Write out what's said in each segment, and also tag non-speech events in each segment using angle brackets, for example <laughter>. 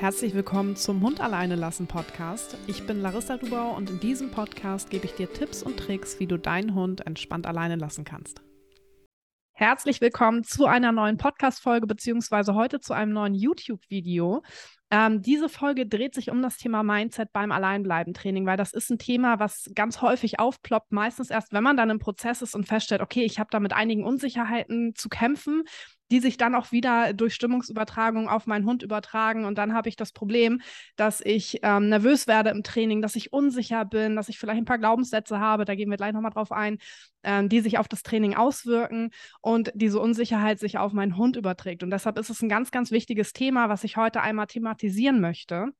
Herzlich willkommen zum Hund alleine lassen Podcast. Ich bin Larissa Dubau und in diesem Podcast gebe ich dir Tipps und Tricks, wie du deinen Hund entspannt alleine lassen kannst. Herzlich willkommen zu einer neuen Podcast-Folge, beziehungsweise heute zu einem neuen YouTube-Video. Ähm, diese Folge dreht sich um das Thema Mindset beim Alleinbleiben-Training, weil das ist ein Thema, was ganz häufig aufploppt, meistens erst, wenn man dann im Prozess ist und feststellt, okay, ich habe da mit einigen Unsicherheiten zu kämpfen die sich dann auch wieder durch Stimmungsübertragung auf meinen Hund übertragen. Und dann habe ich das Problem, dass ich ähm, nervös werde im Training, dass ich unsicher bin, dass ich vielleicht ein paar Glaubenssätze habe, da gehen wir gleich nochmal drauf ein, ähm, die sich auf das Training auswirken und diese Unsicherheit sich auf meinen Hund überträgt. Und deshalb ist es ein ganz, ganz wichtiges Thema, was ich heute einmal thematisieren möchte.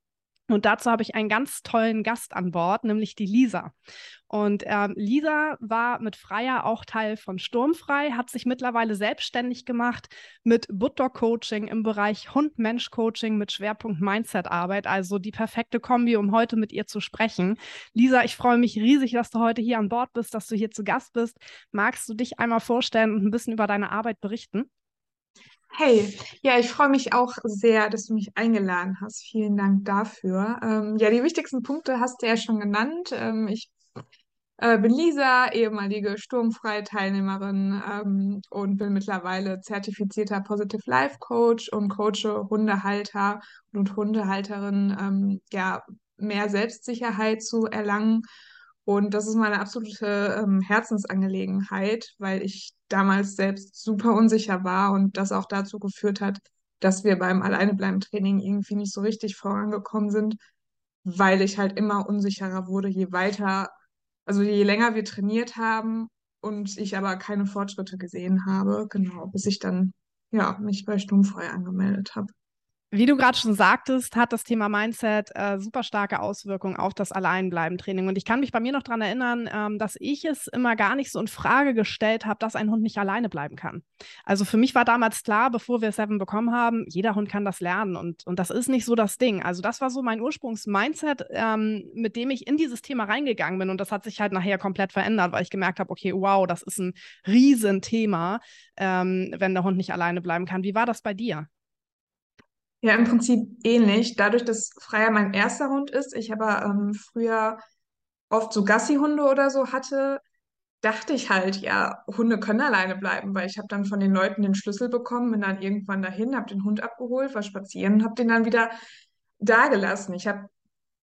Und dazu habe ich einen ganz tollen Gast an Bord, nämlich die Lisa. Und ähm, Lisa war mit Freier auch Teil von Sturmfrei, hat sich mittlerweile selbstständig gemacht mit Buttdog-Coaching im Bereich Hund-Mensch-Coaching mit Schwerpunkt Mindset-Arbeit. Also die perfekte Kombi, um heute mit ihr zu sprechen. Lisa, ich freue mich riesig, dass du heute hier an Bord bist, dass du hier zu Gast bist. Magst du dich einmal vorstellen und ein bisschen über deine Arbeit berichten? Hey, ja, ich freue mich auch sehr, dass du mich eingeladen hast. Vielen Dank dafür. Ähm, ja, die wichtigsten Punkte hast du ja schon genannt. Ähm, ich äh, bin Lisa, ehemalige Sturmfrei-Teilnehmerin ähm, und bin mittlerweile zertifizierter Positive Life Coach und coache Hundehalter und Hundehalterinnen, ähm, ja, mehr Selbstsicherheit zu erlangen. Und das ist meine absolute ähm, Herzensangelegenheit, weil ich damals selbst super unsicher war und das auch dazu geführt hat, dass wir beim Alleinebleiben-Training irgendwie nicht so richtig vorangekommen sind, weil ich halt immer unsicherer wurde, je weiter, also je länger wir trainiert haben und ich aber keine Fortschritte gesehen habe, genau, bis ich dann ja mich bei Stummfrei angemeldet habe. Wie du gerade schon sagtest, hat das Thema Mindset äh, super starke Auswirkungen auf das Alleinbleiben-Training. Und ich kann mich bei mir noch daran erinnern, ähm, dass ich es immer gar nicht so in Frage gestellt habe, dass ein Hund nicht alleine bleiben kann. Also für mich war damals klar, bevor wir Seven bekommen haben, jeder Hund kann das lernen. Und, und das ist nicht so das Ding. Also das war so mein Ursprungs-Mindset, ähm, mit dem ich in dieses Thema reingegangen bin. Und das hat sich halt nachher komplett verändert, weil ich gemerkt habe, okay, wow, das ist ein Riesenthema, ähm, wenn der Hund nicht alleine bleiben kann. Wie war das bei dir? Ja, im Prinzip ähnlich. Dadurch, dass Freier mein erster Hund ist, ich aber ähm, früher oft so Gassi-Hunde oder so hatte, dachte ich halt, ja, Hunde können alleine bleiben, weil ich habe dann von den Leuten den Schlüssel bekommen, bin dann irgendwann dahin, habe den Hund abgeholt, war spazieren und habe den dann wieder da gelassen. Ich habe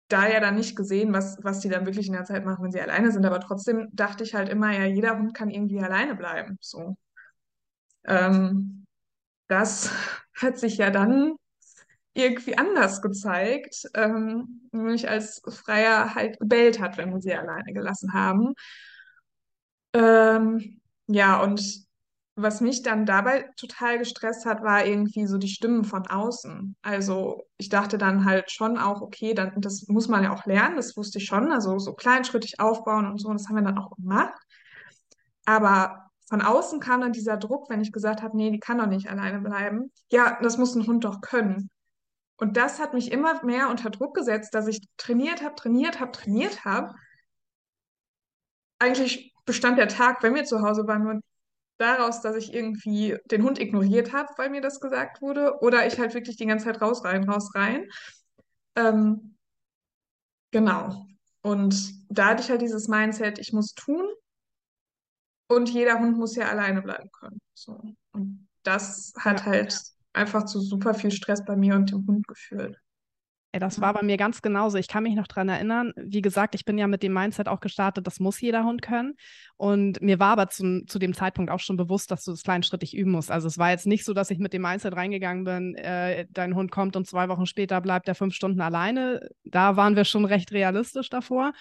da ja dann nicht gesehen, was, was die dann wirklich in der Zeit machen, wenn sie alleine sind, aber trotzdem dachte ich halt immer, ja, jeder Hund kann irgendwie alleine bleiben. So. Ähm, das <laughs> hat sich ja dann irgendwie anders gezeigt, ähm, nämlich als Freier halt gebellt hat, wenn wir sie alleine gelassen haben. Ähm, ja, und was mich dann dabei total gestresst hat, war irgendwie so die Stimmen von außen. Also ich dachte dann halt schon auch, okay, dann, das muss man ja auch lernen, das wusste ich schon, also so kleinschrittig aufbauen und so, und das haben wir dann auch gemacht. Aber von außen kam dann dieser Druck, wenn ich gesagt habe, nee, die kann doch nicht alleine bleiben. Ja, das muss ein Hund doch können. Und das hat mich immer mehr unter Druck gesetzt, dass ich trainiert habe, trainiert habe, trainiert habe. Eigentlich bestand der Tag, wenn wir zu Hause waren, nur daraus, dass ich irgendwie den Hund ignoriert habe, weil mir das gesagt wurde, oder ich halt wirklich die ganze Zeit raus, rein, raus, rein. Ähm, genau. Und da hatte ich halt dieses Mindset, ich muss tun und jeder Hund muss ja alleine bleiben können. So. Und das hat ja, halt ja einfach zu super viel Stress bei mir und dem Hund geführt. Ey, das war bei mir ganz genauso. Ich kann mich noch daran erinnern. Wie gesagt, ich bin ja mit dem Mindset auch gestartet, das muss jeder Hund können. Und mir war aber zum, zu dem Zeitpunkt auch schon bewusst, dass du das kleinschrittig üben musst. Also es war jetzt nicht so, dass ich mit dem Mindset reingegangen bin, äh, dein Hund kommt und zwei Wochen später bleibt er fünf Stunden alleine. Da waren wir schon recht realistisch davor.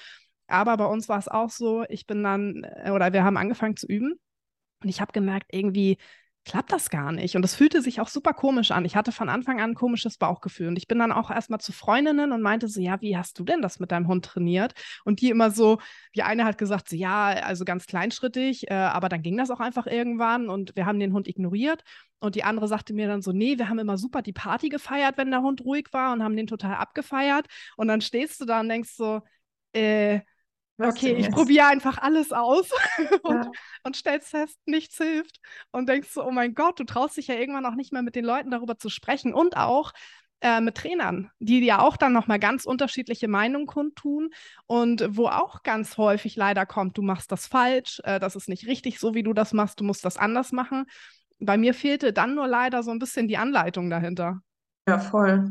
Aber bei uns war es auch so, ich bin dann, äh, oder wir haben angefangen zu üben. Und ich habe gemerkt, irgendwie, klappt das gar nicht. Und das fühlte sich auch super komisch an. Ich hatte von Anfang an ein komisches Bauchgefühl. Und ich bin dann auch erstmal zu Freundinnen und meinte so, ja, wie hast du denn das mit deinem Hund trainiert? Und die immer so, die eine hat gesagt, so, ja, also ganz kleinschrittig, äh, aber dann ging das auch einfach irgendwann und wir haben den Hund ignoriert. Und die andere sagte mir dann so, nee, wir haben immer super die Party gefeiert, wenn der Hund ruhig war und haben den total abgefeiert. Und dann stehst du da und denkst so, äh, okay, ich probiere einfach alles aus <laughs> und, ja. und stellst fest, nichts hilft. Und denkst so, oh mein Gott, du traust dich ja irgendwann auch nicht mehr mit den Leuten darüber zu sprechen. Und auch, äh, mit Trainern, die ja auch dann nochmal ganz unterschiedliche Meinungen kundtun und wo auch ganz häufig leider kommt, du machst das falsch, äh, das ist nicht richtig so, wie du das machst, du musst das anders machen. Bei mir fehlte dann nur leider so ein bisschen die Anleitung dahinter. Ja, voll.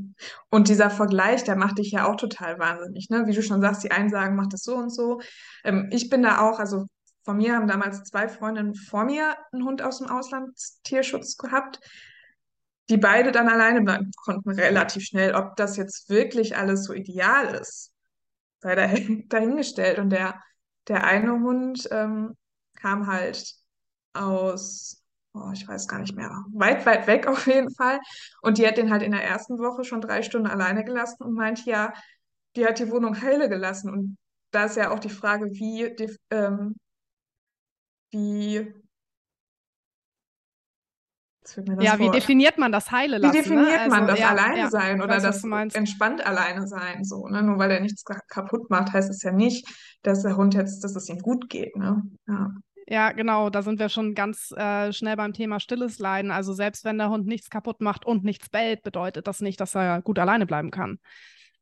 Und dieser Vergleich, der macht dich ja auch total wahnsinnig, ne? Wie du schon sagst, die einen sagen, mach das so und so. Ähm, ich bin da auch, also von mir haben damals zwei Freundinnen vor mir einen Hund aus dem Auslandstierschutz gehabt, die beide dann alleine bleiben konnten, relativ schnell. Ob das jetzt wirklich alles so ideal ist, sei <laughs> dahingestellt. Und der, der eine Hund ähm, kam halt aus oh, ich weiß gar nicht mehr, weit, weit weg auf jeden Fall. Und die hat den halt in der ersten Woche schon drei Stunden alleine gelassen und meint, ja, die hat die Wohnung heile gelassen. Und da ist ja auch die Frage, wie, die, ähm, wie ja, wie definiert man das heile lassen? Wie ne? definiert ne? man also, das ja, alleine ja, sein oder weiß, das entspannt alleine sein? So, ne? Nur weil er nichts kaputt macht, heißt es ja nicht, dass der Hund jetzt, dass es ihm gut geht. Ne? Ja. Ja, genau, da sind wir schon ganz äh, schnell beim Thema stilles Leiden. Also selbst wenn der Hund nichts kaputt macht und nichts bellt, bedeutet das nicht, dass er gut alleine bleiben kann.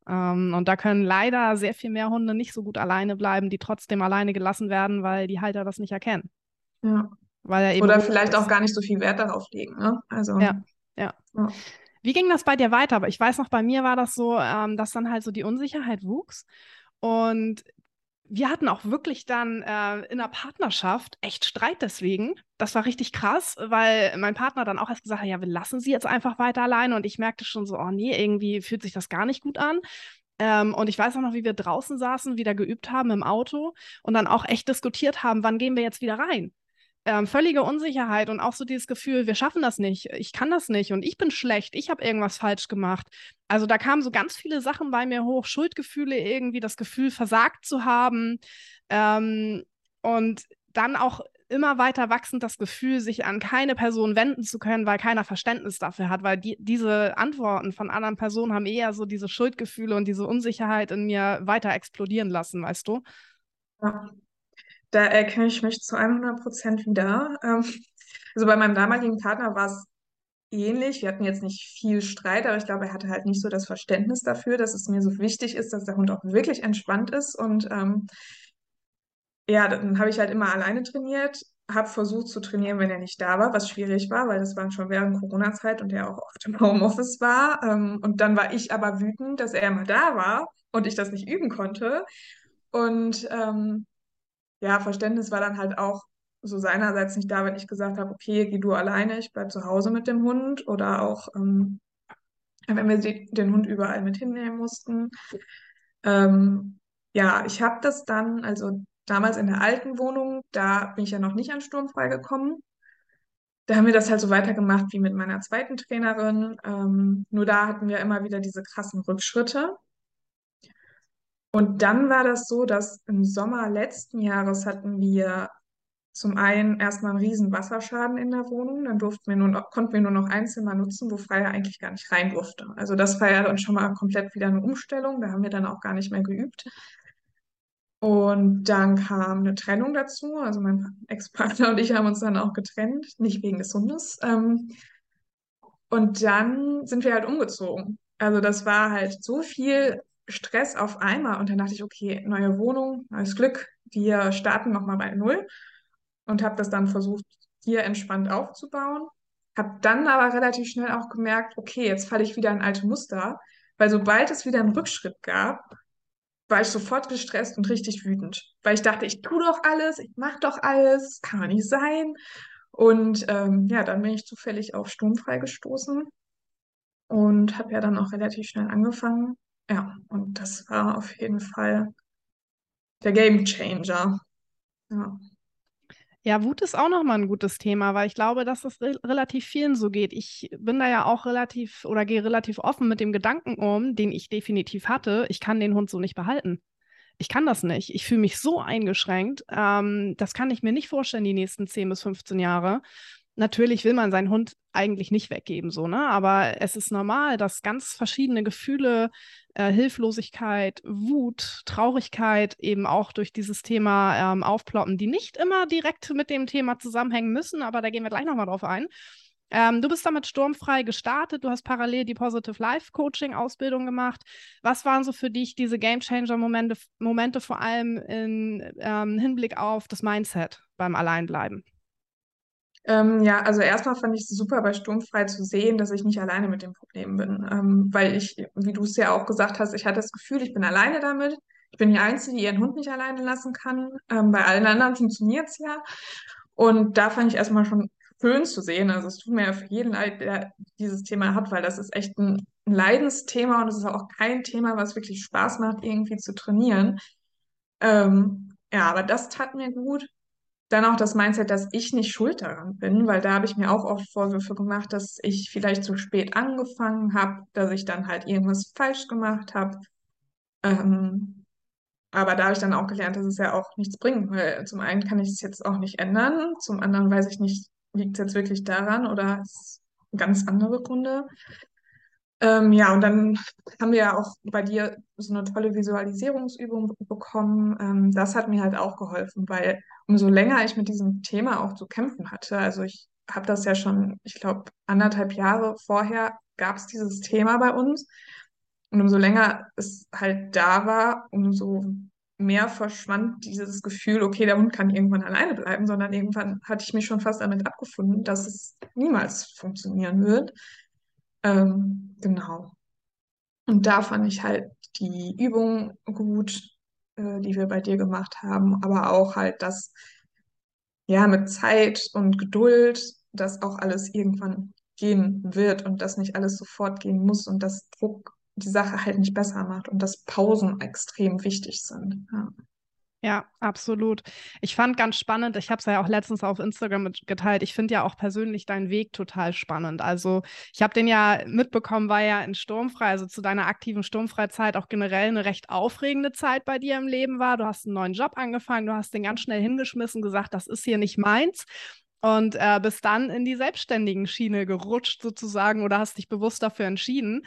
Ähm, und da können leider sehr viel mehr Hunde nicht so gut alleine bleiben, die trotzdem alleine gelassen werden, weil die Halter das nicht erkennen. Ja. Weil er eben Oder vielleicht ist. auch gar nicht so viel Wert darauf legen. Ne? Also, ja, ja. ja. Wie ging das bei dir weiter? Aber ich weiß noch, bei mir war das so, ähm, dass dann halt so die Unsicherheit wuchs. Und wir hatten auch wirklich dann äh, in der Partnerschaft echt Streit deswegen. Das war richtig krass, weil mein Partner dann auch erst gesagt hat, ja, wir lassen sie jetzt einfach weiter alleine. Und ich merkte schon so, oh nee, irgendwie fühlt sich das gar nicht gut an. Ähm, und ich weiß auch noch, wie wir draußen saßen, wieder geübt haben im Auto und dann auch echt diskutiert haben, wann gehen wir jetzt wieder rein ähm, völlige Unsicherheit und auch so dieses Gefühl, wir schaffen das nicht, ich kann das nicht und ich bin schlecht, ich habe irgendwas falsch gemacht. Also da kamen so ganz viele Sachen bei mir hoch, Schuldgefühle irgendwie, das Gefühl, versagt zu haben ähm, und dann auch immer weiter wachsend das Gefühl, sich an keine Person wenden zu können, weil keiner Verständnis dafür hat, weil die, diese Antworten von anderen Personen haben eher so diese Schuldgefühle und diese Unsicherheit in mir weiter explodieren lassen, weißt du? Ja, da erkenne ich mich zu 100 Prozent wieder. Ähm, also bei meinem damaligen Partner war es ähnlich. Wir hatten jetzt nicht viel Streit, aber ich glaube, er hatte halt nicht so das Verständnis dafür, dass es mir so wichtig ist, dass der Hund auch wirklich entspannt ist. Und ähm, ja, dann habe ich halt immer alleine trainiert, habe versucht zu trainieren, wenn er nicht da war, was schwierig war, weil das war schon während Corona-Zeit und er auch oft im Homeoffice war. Ähm, und dann war ich aber wütend, dass er immer da war und ich das nicht üben konnte. Und ähm, ja, Verständnis war dann halt auch so seinerseits nicht da, wenn ich gesagt habe, okay, geh du alleine, ich bleib zu Hause mit dem Hund oder auch, ähm, wenn wir den Hund überall mit hinnehmen mussten. Ähm, ja, ich habe das dann, also damals in der alten Wohnung, da bin ich ja noch nicht an Sturmfrei gekommen. Da haben wir das halt so weitergemacht wie mit meiner zweiten Trainerin. Ähm, nur da hatten wir immer wieder diese krassen Rückschritte. Und dann war das so, dass im Sommer letzten Jahres hatten wir zum einen erstmal einen riesen Wasserschaden in der Wohnung, dann durften wir nur noch, konnten wir nur noch ein Zimmer nutzen, wo Freier eigentlich gar nicht rein durfte. Also das war ja dann schon mal komplett wieder eine Umstellung, da haben wir dann auch gar nicht mehr geübt. Und dann kam eine Trennung dazu, also mein Ex-Partner und ich haben uns dann auch getrennt, nicht wegen des Hundes. Ähm, und dann sind wir halt umgezogen. Also das war halt so viel Stress auf einmal und dann dachte ich, okay, neue Wohnung, neues Glück, wir starten nochmal bei Null und habe das dann versucht, hier entspannt aufzubauen. Habe dann aber relativ schnell auch gemerkt, okay, jetzt falle ich wieder in alte Muster, weil sobald es wieder einen Rückschritt gab, war ich sofort gestresst und richtig wütend, weil ich dachte, ich tue doch alles, ich mache doch alles, kann doch nicht sein. Und ähm, ja, dann bin ich zufällig auf Sturmfrei gestoßen und habe ja dann auch relativ schnell angefangen, ja, und das war auf jeden Fall der Game Changer. Ja. Ja, Wut ist auch nochmal ein gutes Thema, weil ich glaube, dass das re relativ vielen so geht. Ich bin da ja auch relativ oder gehe relativ offen mit dem Gedanken um, den ich definitiv hatte, ich kann den Hund so nicht behalten. Ich kann das nicht. Ich fühle mich so eingeschränkt. Ähm, das kann ich mir nicht vorstellen, die nächsten 10 bis 15 Jahre natürlich will man seinen Hund eigentlich nicht weggeben, so, ne? Aber es ist normal, dass ganz verschiedene Gefühle, äh, Hilflosigkeit, Wut, Traurigkeit eben auch durch dieses Thema ähm, aufploppen, die nicht immer direkt mit dem Thema zusammenhängen müssen, aber da gehen wir gleich nochmal drauf ein. Ähm, du bist damit sturmfrei gestartet, du hast parallel die Positive Life Coaching Ausbildung gemacht. Was waren so für dich diese Game Changer Momente, Momente vor allem im ähm, Hinblick auf das Mindset beim Alleinbleiben? Ähm, ja, also erstmal fand ich es super bei Sturmfrei zu sehen, dass ich nicht alleine mit dem Problem bin. Ähm, weil ich, wie du es ja auch gesagt hast, ich hatte das Gefühl, ich bin alleine damit. Ich bin die Einzige, die ihren Hund nicht alleine lassen kann. Ähm, bei allen anderen funktioniert es ja. Und da fand ich erstmal schon schön zu sehen. Also es tut mir ja für jeden leid, der dieses Thema hat, weil das ist echt ein, Leidensthema und es ist auch kein Thema, was wirklich Spaß macht, irgendwie zu trainieren. Ähm, ja, aber das tat mir gut. Dann auch das Mindset, dass ich nicht schuld daran bin, weil da habe ich mir auch oft Vorwürfe gemacht, dass ich vielleicht zu spät angefangen habe, dass ich dann halt irgendwas falsch gemacht habe. Ähm, aber da habe ich dann auch gelernt, dass es ja auch nichts bringt, weil zum einen kann ich es jetzt auch nicht ändern, zum anderen weiß ich nicht, liegt es jetzt wirklich daran oder ist ganz andere Gründe. Ähm, ja, und dann haben wir ja auch bei dir so eine tolle Visualisierungsübung bekommen. Ähm, das hat mir halt auch geholfen, weil umso länger ich mit diesem Thema auch zu kämpfen hatte, also ich habe das ja schon, ich glaube, anderthalb Jahre vorher gab es dieses Thema bei uns. Und umso länger es halt da war, umso mehr verschwand dieses Gefühl, okay, der Hund kann irgendwann alleine bleiben, sondern irgendwann hatte ich mich schon fast damit abgefunden, dass es niemals funktionieren wird. Ähm, genau. Und da fand ich halt die Übung gut, äh, die wir bei dir gemacht haben, aber auch halt das, ja, mit Zeit und Geduld, dass auch alles irgendwann gehen wird und dass nicht alles sofort gehen muss und dass Druck die Sache halt nicht besser macht und dass Pausen extrem wichtig sind. Ja. Ja, absolut. Ich fand ganz spannend, ich habe es ja auch letztens auf Instagram geteilt, ich finde ja auch persönlich deinen Weg total spannend. Also ich habe den ja mitbekommen, war ja in Sturmfrei, also zu deiner aktiven Sturmfreizeit auch generell eine recht aufregende Zeit bei dir im Leben war. Du hast einen neuen Job angefangen, du hast den ganz schnell hingeschmissen, gesagt, das ist hier nicht meins. Und äh, bist dann in die selbstständigen Schiene gerutscht sozusagen oder hast dich bewusst dafür entschieden.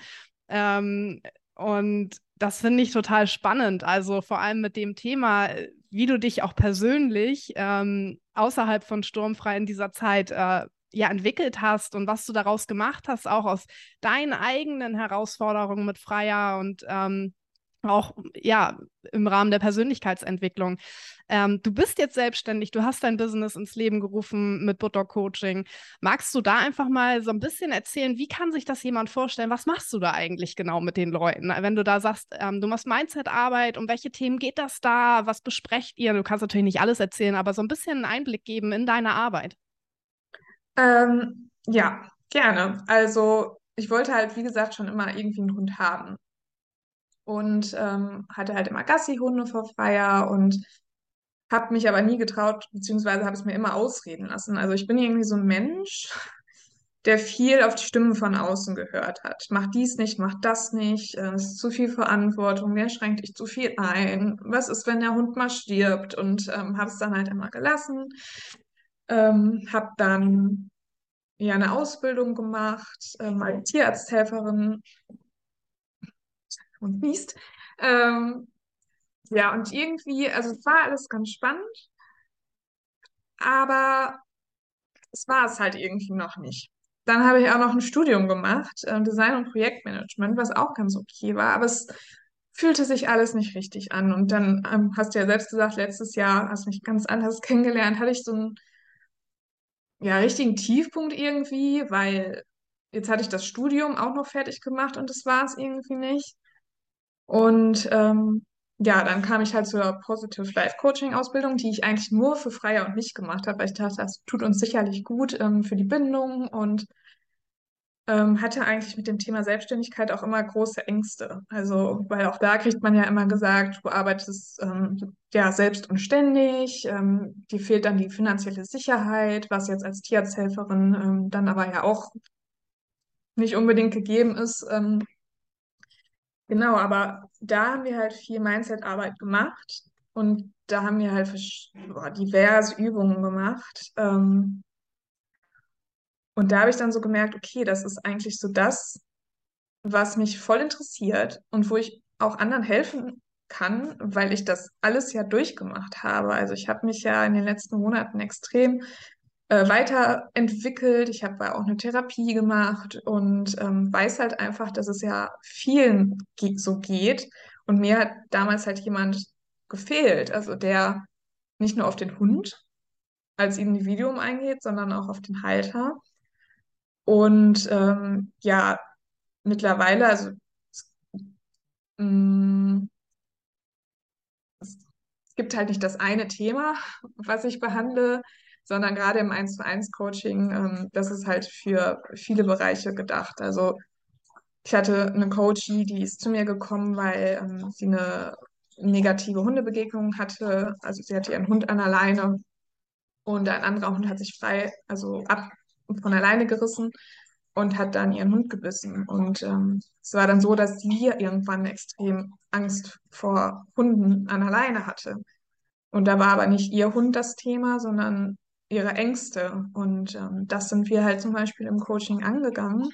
Ähm, und das finde ich total spannend. Also vor allem mit dem Thema, wie du dich auch persönlich ähm, außerhalb von Sturmfrei in dieser Zeit äh, ja entwickelt hast und was du daraus gemacht hast, auch aus deinen eigenen Herausforderungen mit Freier und ähm, auch ja im Rahmen der Persönlichkeitsentwicklung. Ähm, du bist jetzt selbstständig, du hast dein Business ins Leben gerufen mit Butter Coaching. Magst du da einfach mal so ein bisschen erzählen, wie kann sich das jemand vorstellen? Was machst du da eigentlich genau mit den Leuten? Wenn du da sagst, ähm, du machst Mindset-Arbeit, um welche Themen geht das da? Was besprecht ihr? Du kannst natürlich nicht alles erzählen, aber so ein bisschen einen Einblick geben in deine Arbeit. Ähm, ja, gerne. Also ich wollte halt, wie gesagt, schon immer irgendwie einen Hund haben und ähm, hatte halt immer Gassi-Hunde vor Freier und habe mich aber nie getraut, beziehungsweise habe es mir immer ausreden lassen. Also ich bin irgendwie so ein Mensch, der viel auf die Stimmen von außen gehört hat. Mach dies nicht, mach das nicht, äh, es ist zu viel Verantwortung, wer schränkt dich zu viel ein, was ist, wenn der Hund mal stirbt und ähm, habe es dann halt immer gelassen. Ähm, habe dann ja eine Ausbildung gemacht ähm, als Tierarzthelferin und niest. Ähm, ja, und irgendwie, also es war alles ganz spannend, aber es war es halt irgendwie noch nicht. Dann habe ich auch noch ein Studium gemacht, äh, Design und Projektmanagement, was auch ganz okay war, aber es fühlte sich alles nicht richtig an. Und dann ähm, hast du ja selbst gesagt, letztes Jahr hast du mich ganz anders <laughs> kennengelernt, hatte ich so einen ja, richtigen Tiefpunkt irgendwie, weil jetzt hatte ich das Studium auch noch fertig gemacht und das war es irgendwie nicht. Und ähm, ja, dann kam ich halt zur Positive Life Coaching Ausbildung, die ich eigentlich nur für Freier und mich gemacht habe, weil ich dachte, das tut uns sicherlich gut ähm, für die Bindung und ähm, hatte eigentlich mit dem Thema Selbstständigkeit auch immer große Ängste. Also, weil auch da kriegt man ja immer gesagt, du arbeitest ähm, ja selbst und ständig, ähm, dir fehlt dann die finanzielle Sicherheit, was jetzt als Tierarzthelferin ähm, dann aber ja auch nicht unbedingt gegeben ist. Genau, aber da haben wir halt viel Mindset-Arbeit gemacht und da haben wir halt boah, diverse Übungen gemacht. Ähm, und da habe ich dann so gemerkt, okay, das ist eigentlich so das, was mich voll interessiert und wo ich auch anderen helfen kann, weil ich das alles ja durchgemacht habe. Also ich habe mich ja in den letzten Monaten extrem äh, weiterentwickelt. Ich habe auch eine Therapie gemacht und ähm, weiß halt einfach, dass es ja vielen so geht. Und mir hat damals halt jemand gefehlt, also der nicht nur auf den Hund als Individuum eingeht, sondern auch auf den Halter. Und ähm, ja, mittlerweile, also mh, mm, es gibt halt nicht das eine Thema, was ich behandle, sondern gerade im 1 zu 1 Coaching, ähm, das ist halt für viele Bereiche gedacht. Also ich hatte eine Coachie, die ist zu mir gekommen, weil ähm, sie eine negative Hundebegegnung hatte. Also sie hatte ihren Hund an der Leine und ein anderer Hund hat sich frei, also ab von alleine gerissen und hat dann ihren Hund gebissen. Und ähm, es war dann so, dass sie irgendwann extrem Angst vor Hunden an der Leine hatte. Und da war aber nicht ihr Hund das Thema, sondern ihre Ängste. Und ähm, das sind wir halt zum Beispiel im Coaching angegangen,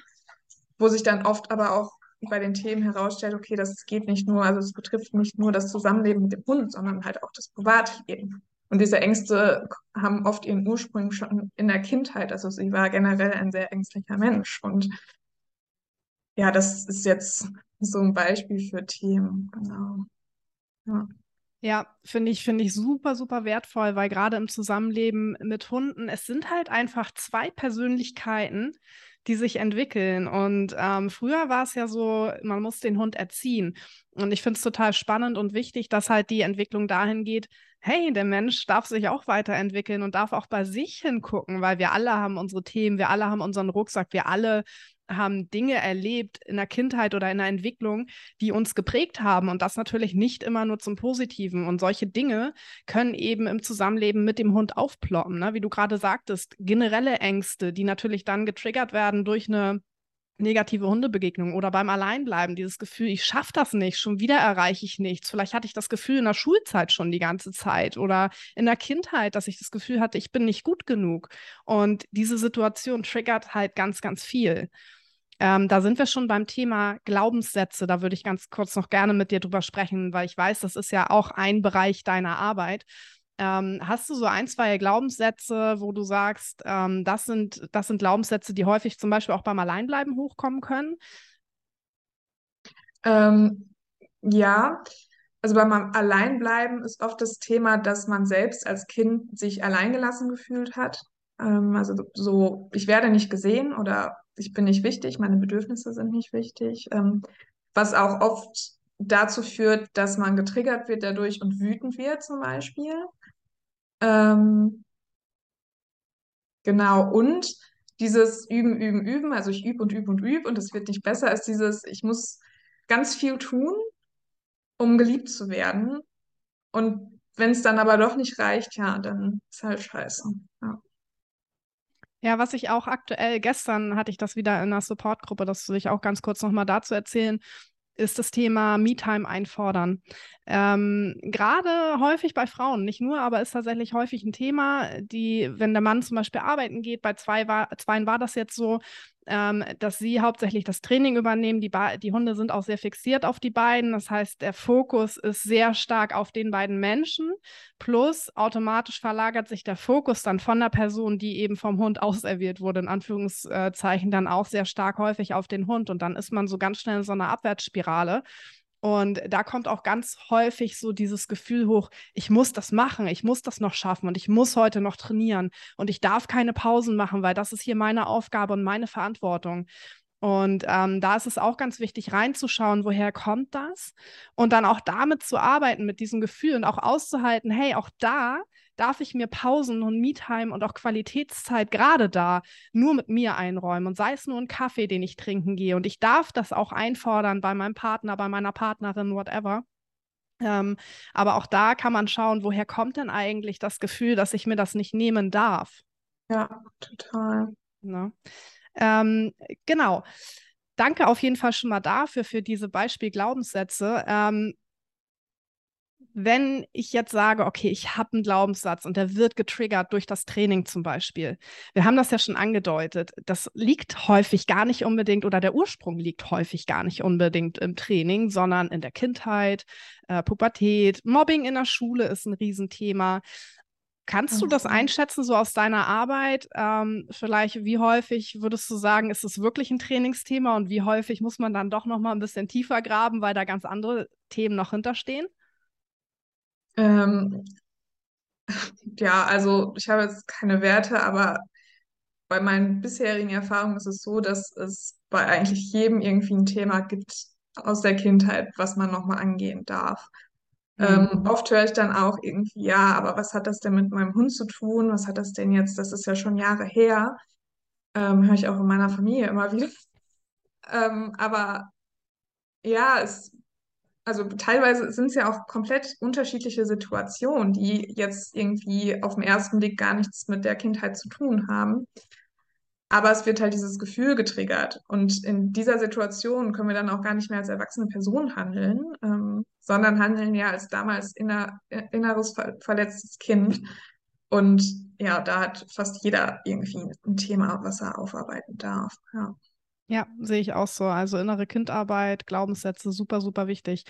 wo sich dann oft aber auch bei den Themen herausstellt, okay, das geht nicht nur, also es betrifft nicht nur das Zusammenleben mit dem Hund, sondern halt auch das Privatleben. Und diese Ängste haben oft ihren Ursprung schon in der Kindheit. Also sie war generell ein sehr ängstlicher Mensch. Und ja, das ist jetzt so ein Beispiel für Themen, genau. Ja. Ja, finde ich, finde ich super, super wertvoll, weil gerade im Zusammenleben mit Hunden, es sind halt einfach zwei Persönlichkeiten, die sich entwickeln. Und ähm, früher war es ja so, man muss den Hund erziehen. Und ich finde es total spannend und wichtig, dass halt die Entwicklung dahin geht, hey, der Mensch darf sich auch weiterentwickeln und darf auch bei sich hingucken, weil wir alle haben unsere Themen, wir alle haben unseren Rucksack, wir alle haben Dinge erlebt in der Kindheit oder in der Entwicklung, die uns geprägt haben und das natürlich nicht immer nur zum Positiven. Und solche Dinge können eben im Zusammenleben mit dem Hund aufploppen, ne? wie du gerade sagtest, generelle Ängste, die natürlich dann getriggert werden durch eine negative Hundebegegnung oder beim Alleinbleiben, dieses Gefühl, ich schaffe das nicht, schon wieder erreiche ich nichts. Vielleicht hatte ich das Gefühl in der Schulzeit schon die ganze Zeit oder in der Kindheit, dass ich das Gefühl hatte, ich bin nicht gut genug. Und diese Situation triggert halt ganz, ganz viel. Ähm, da sind wir schon beim Thema Glaubenssätze. Da würde ich ganz kurz noch gerne mit dir drüber sprechen, weil ich weiß, das ist ja auch ein Bereich deiner Arbeit. Ähm, hast du so ein, zwei Glaubenssätze, wo du sagst, ähm, das, sind, das sind Glaubenssätze, die häufig zum Beispiel auch beim Alleinbleiben hochkommen können? Ähm, ja, also beim Alleinbleiben ist oft das Thema, dass man selbst als Kind sich alleingelassen gefühlt hat. Ähm, also so, ich werde nicht gesehen oder ich bin nicht wichtig, meine Bedürfnisse sind nicht wichtig, ähm, was auch oft dazu führt, dass man getriggert wird dadurch und wütend wird zum Beispiel. Ähm, genau, und dieses Üben, Üben, Üben, also ich übe und übe und übe und es wird nicht besser, ist dieses, ich muss ganz viel tun, um geliebt zu werden. Und wenn es dann aber doch nicht reicht, ja, dann ist halt scheiße. Ja. Ja, was ich auch aktuell, gestern hatte ich das wieder in einer Supportgruppe, das will ich auch ganz kurz nochmal dazu erzählen, ist das Thema Me-Time einfordern. Ähm, Gerade häufig bei Frauen, nicht nur, aber ist tatsächlich häufig ein Thema, die, wenn der Mann zum Beispiel arbeiten geht, bei zwei war, zweien war das jetzt so, ähm, dass sie hauptsächlich das Training übernehmen. Die, die Hunde sind auch sehr fixiert auf die beiden. Das heißt, der Fokus ist sehr stark auf den beiden Menschen. Plus automatisch verlagert sich der Fokus dann von der Person, die eben vom Hund auserwählt wurde, in Anführungszeichen, dann auch sehr stark häufig auf den Hund. Und dann ist man so ganz schnell in so einer Abwärtsspirale. Und da kommt auch ganz häufig so dieses Gefühl hoch, ich muss das machen, ich muss das noch schaffen und ich muss heute noch trainieren und ich darf keine Pausen machen, weil das ist hier meine Aufgabe und meine Verantwortung. Und ähm, da ist es auch ganz wichtig, reinzuschauen, woher kommt das und dann auch damit zu arbeiten, mit diesem Gefühl und auch auszuhalten, hey, auch da darf ich mir Pausen und Me-Time und auch Qualitätszeit gerade da nur mit mir einräumen und sei es nur ein Kaffee, den ich trinken gehe. Und ich darf das auch einfordern bei meinem Partner, bei meiner Partnerin, whatever. Ähm, aber auch da kann man schauen, woher kommt denn eigentlich das Gefühl, dass ich mir das nicht nehmen darf? Ja, total. Ne? Ähm, genau. Danke auf jeden Fall schon mal dafür, für diese Beispiel-Glaubenssätze. Ähm, wenn ich jetzt sage, okay, ich habe einen Glaubenssatz und der wird getriggert durch das Training zum Beispiel. Wir haben das ja schon angedeutet. Das liegt häufig gar nicht unbedingt oder der Ursprung liegt häufig gar nicht unbedingt im Training, sondern in der Kindheit, äh, Pubertät, Mobbing in der Schule ist ein Riesenthema. Kannst du das einschätzen, so aus deiner Arbeit? Ähm, vielleicht, wie häufig würdest du sagen, ist es wirklich ein Trainingsthema und wie häufig muss man dann doch noch mal ein bisschen tiefer graben, weil da ganz andere Themen noch hinterstehen? Ähm, ja, also ich habe jetzt keine Werte, aber bei meinen bisherigen Erfahrungen ist es so, dass es bei eigentlich jedem irgendwie ein Thema gibt aus der Kindheit, was man nochmal angehen darf. Ähm, Mhm. oft höre ich dann auch irgendwie, ja, aber was hat das denn mit meinem Hund zu tun? Was hat das denn jetzt? Das ist ja schon Jahre her. Ähm, höre ich auch in meiner Familie immer wieder. <laughs> Ähm, aber ja, es, also teilweise sind es ja auch komplett unterschiedliche Situationen, die jetzt irgendwie auf den ersten Blick gar nichts mit der Kindheit zu tun haben. Aber es wird halt dieses Gefühl getriggert. Und in dieser Situation können wir dann auch gar nicht mehr als erwachsene Person handeln, ähm, sondern handeln ja als damals inner, inneres ver verletztes Kind. Und ja, da hat fast jeder irgendwie ein Thema, was er aufarbeiten darf. Ja. Ja, sehe ich auch so. Also innere Kindarbeit, Glaubenssätze, super, super wichtig.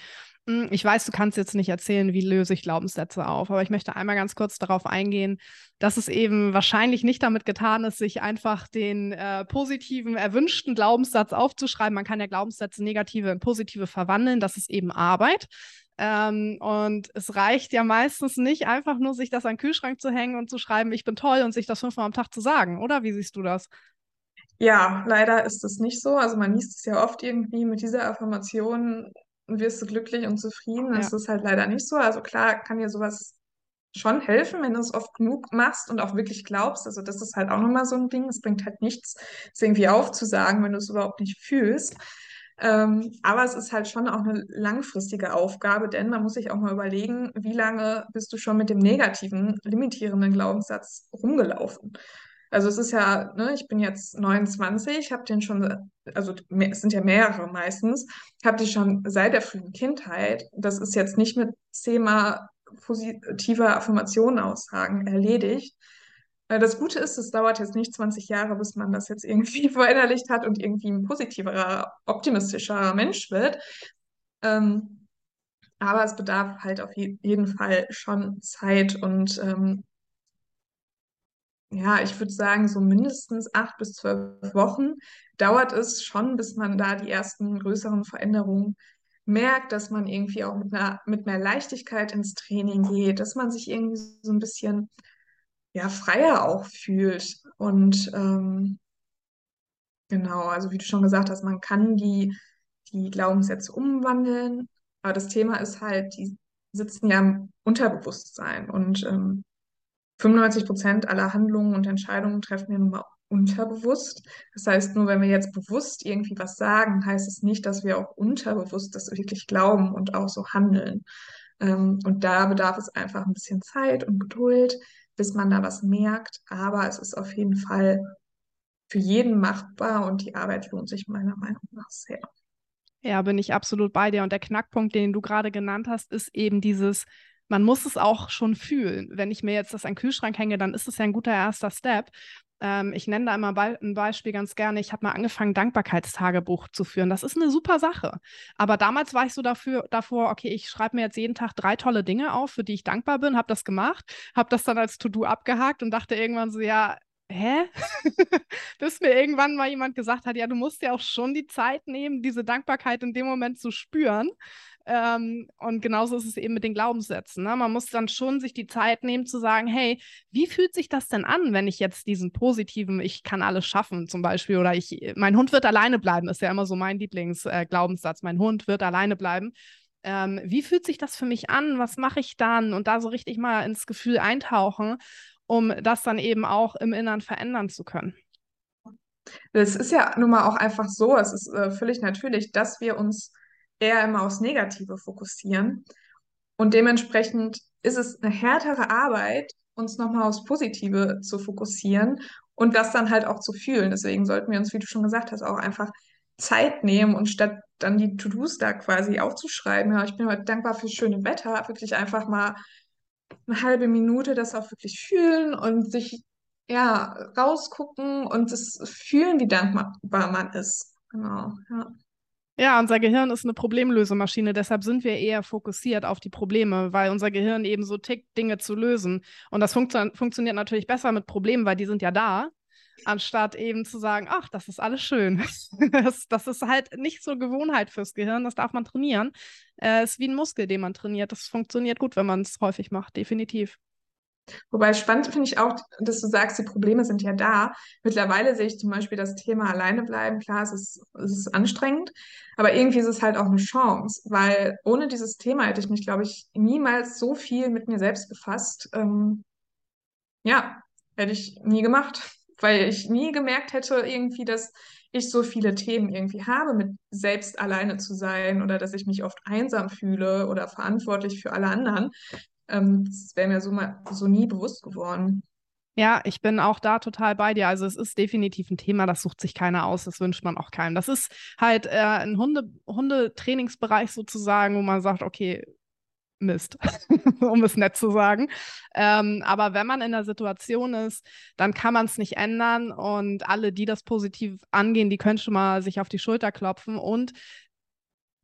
Hm, ich weiß, du kannst jetzt nicht erzählen, wie löse ich Glaubenssätze auf, aber ich möchte einmal ganz kurz darauf eingehen, dass es eben wahrscheinlich nicht damit getan ist, sich einfach den äh, positiven, erwünschten Glaubenssatz aufzuschreiben. Man kann ja Glaubenssätze negative in positive verwandeln. Das ist eben Arbeit. Ähm, und es reicht ja meistens nicht, einfach nur sich das an den Kühlschrank zu hängen und zu schreiben, ich bin toll und sich das fünfmal am Tag zu sagen, oder? Wie siehst du das? Ja, leider ist es nicht so. Also man liest es ja oft irgendwie mit dieser Affirmation, wirst du glücklich und zufrieden. Ja. Das ist halt leider nicht so. Also klar kann dir sowas schon helfen, wenn du es oft genug machst und auch wirklich glaubst. Also das ist halt auch nochmal so ein Ding. Es bringt halt nichts, es irgendwie aufzusagen, wenn du es überhaupt nicht fühlst. Ähm, aber es ist halt schon auch eine langfristige Aufgabe, denn man muss sich auch mal überlegen, wie lange bist du schon mit dem negativen, limitierenden Glaubenssatz rumgelaufen? Also es ist ja, ne, ich bin jetzt 29, habe den schon, also es sind ja mehrere meistens, habe die schon seit der frühen Kindheit. Das ist jetzt nicht mit zehnmal positiver Affirmationen aussagen erledigt. Äh, Das Gute ist, es dauert jetzt nicht 20 Jahre, bis man das jetzt irgendwie <laughs> verinnerlicht hat und irgendwie ein positiverer, optimistischerer Mensch wird. Ähm, aber es bedarf halt auf je jeden Fall schon Zeit und ähm, ja, ich würde sagen, so mindestens acht bis zwölf Wochen dauert es schon, bis man da die ersten größeren Veränderungen merkt, dass man irgendwie auch mit einer, mit mehr Leichtigkeit ins Training geht, dass man sich irgendwie so ein bisschen ja, freier auch fühlt. Und ähm, genau, also wie du schon gesagt hast, man kann die, die Glaubenssätze umwandeln, aber das Thema ist halt, die sitzen ja im Unterbewusstsein und ähm, 95 Prozent aller Handlungen und Entscheidungen treffen wir nun mal unterbewusst. Das heißt, nur wenn wir jetzt bewusst irgendwie was sagen, heißt es nicht, dass wir auch unterbewusst das wirklich glauben und auch so handeln. Ähm, und da bedarf es einfach ein bisschen Zeit und Geduld, bis man da was merkt. Aber es ist auf jeden Fall für jeden machbar und die Arbeit lohnt sich meiner Meinung nach sehr. Ja, bin ich absolut bei dir. Und der Knackpunkt, den du gerade genannt hast, ist eben dieses, man muss es auch schon fühlen. Wenn ich mir jetzt das an den Kühlschrank hänge, dann ist es ja ein guter erster Step. Ähm, ich nenne da immer Be ein Beispiel ganz gerne. Ich habe mal angefangen, Dankbarkeitstagebuch zu führen. Das ist eine super Sache. Aber damals war ich so dafür, davor, okay, ich schreibe mir jetzt jeden Tag drei tolle Dinge auf, für die ich dankbar bin, habe das gemacht, habe das dann als To-Do abgehakt und dachte irgendwann so, ja, hä? <laughs> Bis mir irgendwann mal jemand gesagt hat, ja, du musst ja auch schon die Zeit nehmen, diese Dankbarkeit in dem Moment zu spüren. Ähm, und genauso ist es eben mit den Glaubenssätzen. Ne? Man muss dann schon sich die Zeit nehmen zu sagen, hey, wie fühlt sich das denn an, wenn ich jetzt diesen positiven, ich kann alles schaffen zum Beispiel, oder ich, mein Hund wird alleine bleiben, ist ja immer so mein Lieblingsglaubenssatz, äh, mein Hund wird alleine bleiben. Ähm, wie fühlt sich das für mich an? Was mache ich dann? Und da so richtig mal ins Gefühl eintauchen, um das dann eben auch im Innern verändern zu können. Es ist ja nun mal auch einfach so, es ist äh, völlig natürlich, dass wir uns eher immer aufs Negative fokussieren. Und dementsprechend ist es eine härtere Arbeit, uns nochmal aufs Positive zu fokussieren und das dann halt auch zu fühlen. Deswegen sollten wir uns, wie du schon gesagt hast, auch einfach Zeit nehmen und statt dann die To-Dos da quasi aufzuschreiben, ja, ich bin heute dankbar fürs schöne Wetter, wirklich einfach mal eine halbe Minute das auch wirklich fühlen und sich ja rausgucken und das fühlen, wie dankbar man ist. Genau, ja. Ja, unser Gehirn ist eine Problemlösemaschine, deshalb sind wir eher fokussiert auf die Probleme, weil unser Gehirn eben so tickt, Dinge zu lösen. Und das funktio funktioniert natürlich besser mit Problemen, weil die sind ja da, anstatt eben zu sagen, ach, das ist alles schön. <laughs> das, das ist halt nicht so Gewohnheit fürs Gehirn, das darf man trainieren. Es äh, ist wie ein Muskel, den man trainiert. Das funktioniert gut, wenn man es häufig macht, definitiv. Wobei spannend finde ich auch, dass du sagst, die Probleme sind ja da. Mittlerweile sehe ich zum Beispiel das Thema alleine bleiben. Klar, es ist, es ist anstrengend, aber irgendwie ist es halt auch eine Chance, weil ohne dieses Thema hätte ich mich, glaube ich, niemals so viel mit mir selbst befasst. Ähm, ja, hätte ich nie gemacht, weil ich nie gemerkt hätte irgendwie, dass ich so viele Themen irgendwie habe, mit selbst alleine zu sein oder dass ich mich oft einsam fühle oder verantwortlich für alle anderen. Ähm, das wäre mir so, mal, so nie bewusst geworden. Ja, ich bin auch da total bei dir. Also es ist definitiv ein Thema, das sucht sich keiner aus, das wünscht man auch keinem. Das ist halt äh, ein Hunde, Hundetrainingsbereich sozusagen, wo man sagt, okay, Mist, <laughs> um es nett zu sagen. Ähm, aber wenn man in der Situation ist, dann kann man es nicht ändern und alle, die das positiv angehen, die können schon mal sich auf die Schulter klopfen und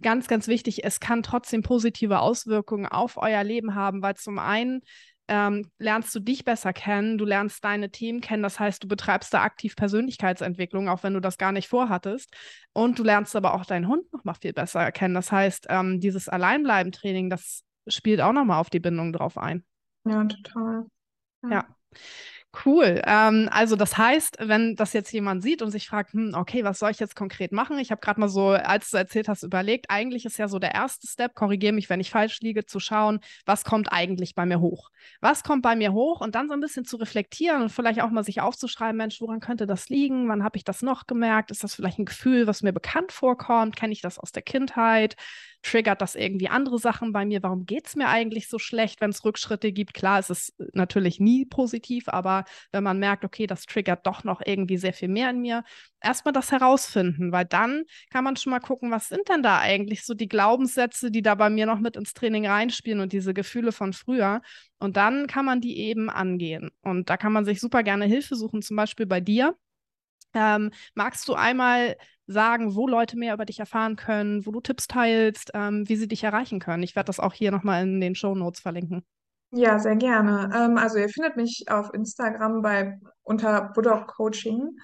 ganz, ganz wichtig, es kann trotzdem positive Auswirkungen auf euer Leben haben, weil zum einen ähm, lernst du dich besser kennen, du lernst deine Themen kennen, das heißt, du betreibst da aktiv Persönlichkeitsentwicklung, auch wenn du das gar nicht vorhattest. Und du lernst aber auch deinen Hund noch mal viel besser kennen. Das heißt, ähm, dieses Alleinbleiben-Training, das spielt auch noch mal auf die Bindung drauf ein. Ja, total. ja. ja. Cool. Ähm, also das heißt, wenn das jetzt jemand sieht und sich fragt, hm, okay, was soll ich jetzt konkret machen? Ich habe gerade mal so, als du erzählt hast, überlegt, eigentlich ist ja so der erste Step, korrigiere mich, wenn ich falsch liege, zu schauen, was kommt eigentlich bei mir hoch? Was kommt bei mir hoch? Und dann so ein bisschen zu reflektieren und vielleicht auch mal sich aufzuschreiben, Mensch, woran könnte das liegen? Wann habe ich das noch gemerkt? Ist das vielleicht ein Gefühl, was mir bekannt vorkommt? Kenne ich das aus der Kindheit? Triggert das irgendwie andere Sachen bei mir? Warum geht es mir eigentlich so schlecht, wenn es Rückschritte gibt? Klar, es ist natürlich nie positiv, aber wenn man merkt, okay, das triggert doch noch irgendwie sehr viel mehr in mir, erstmal das herausfinden, weil dann kann man schon mal gucken, was sind denn da eigentlich so die Glaubenssätze, die da bei mir noch mit ins Training reinspielen und diese Gefühle von früher. Und dann kann man die eben angehen. Und da kann man sich super gerne Hilfe suchen, zum Beispiel bei dir. Ähm, magst du einmal sagen, wo Leute mehr über dich erfahren können, wo du Tipps teilst, ähm, wie sie dich erreichen können? Ich werde das auch hier nochmal in den Show Notes verlinken. Ja, sehr gerne. Ähm, also ihr findet mich auf Instagram bei unter Budok Coaching.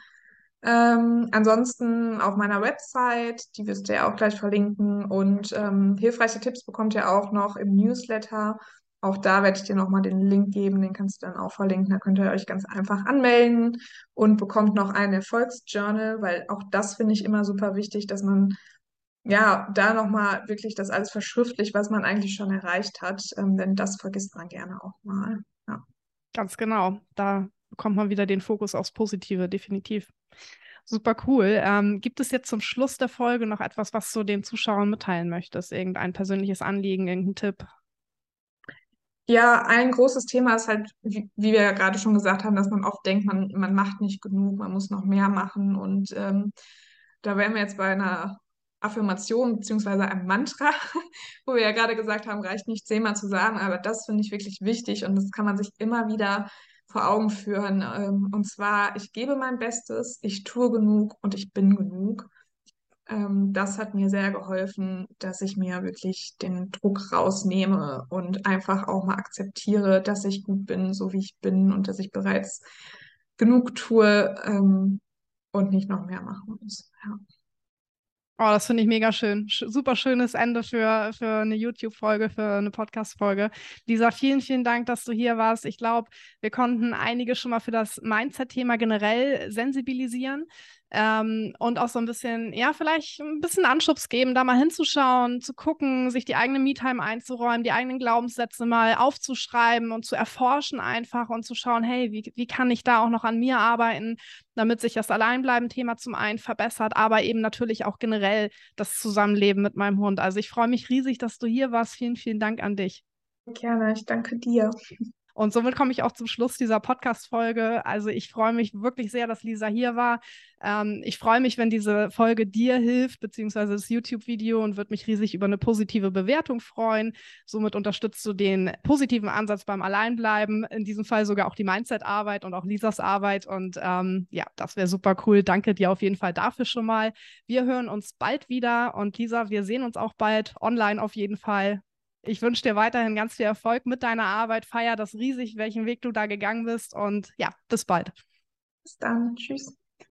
Ähm, ansonsten auf meiner Website, die wirst du ja auch gleich verlinken. Und ähm, hilfreiche Tipps bekommt ihr auch noch im Newsletter. Auch da werde ich dir nochmal den Link geben, den kannst du dann auch verlinken. Da könnt ihr euch ganz einfach anmelden und bekommt noch ein Erfolgsjournal, weil auch das finde ich immer super wichtig, dass man ja da nochmal wirklich das alles verschriftlicht, was man eigentlich schon erreicht hat, ähm, denn das vergisst man gerne auch mal. Ja. Ganz genau. Da bekommt man wieder den Fokus aufs Positive, definitiv. Super cool. Ähm, gibt es jetzt zum Schluss der Folge noch etwas, was du den Zuschauern mitteilen möchtest? Irgendein persönliches Anliegen, irgendein Tipp? Ja, ein großes Thema ist halt, wie, wie wir ja gerade schon gesagt haben, dass man oft denkt, man, man macht nicht genug, man muss noch mehr machen. Und ähm, da wären wir jetzt bei einer Affirmation beziehungsweise einem Mantra, <laughs> wo wir ja gerade gesagt haben, reicht nicht zehnmal zu sagen, aber das finde ich wirklich wichtig und das kann man sich immer wieder vor Augen führen. Ähm, und zwar, ich gebe mein Bestes, ich tue genug und ich bin genug ähm, das hat mir sehr geholfen, dass ich mir wirklich den Druck rausnehme und einfach auch mal akzeptiere, dass ich gut bin, so wie ich bin und dass ich bereits genug tue ähm, und nicht noch mehr machen muss. Ja. Oh, das finde ich mega schön. Sch super schönes Ende für, für eine YouTube-Folge, für eine Podcast-Folge. Lisa, vielen, vielen Dank, dass du hier warst. Ich glaube, wir konnten einige schon mal für das Mindset-Thema generell sensibilisieren ähm, und auch so ein bisschen, ja, vielleicht ein bisschen Anschubs geben, da mal hinzuschauen, zu gucken, sich die eigene Me-Time einzuräumen, die eigenen Glaubenssätze mal aufzuschreiben und zu erforschen einfach und zu schauen, hey, wie, wie kann ich da auch noch an mir arbeiten, damit sich das Alleinbleiben-Thema zum einen verbessert, aber eben natürlich auch generell das Zusammenleben mit meinem Hund. Also ich freue mich riesig, dass du hier warst. Vielen, vielen Dank an dich. Gerne, ich danke dir. Und somit komme ich auch zum Schluss dieser Podcast-Folge. Also ich freue mich wirklich sehr, dass Lisa hier war. Ähm, ich freue mich, wenn diese Folge dir hilft, beziehungsweise das YouTube-Video und würde mich riesig über eine positive Bewertung freuen. Somit unterstützt du den positiven Ansatz beim Alleinbleiben, in diesem Fall sogar auch die Mindset-Arbeit und auch Lisas Arbeit. Und ähm, ja, das wäre super cool. Danke dir auf jeden Fall dafür schon mal. Wir hören uns bald wieder und Lisa, wir sehen uns auch bald online auf jeden Fall. Ich wünsche dir weiterhin ganz viel Erfolg mit deiner Arbeit. Feier das riesig, welchen Weg du da gegangen bist. Und ja, bis bald. Bis dann. Tschüss.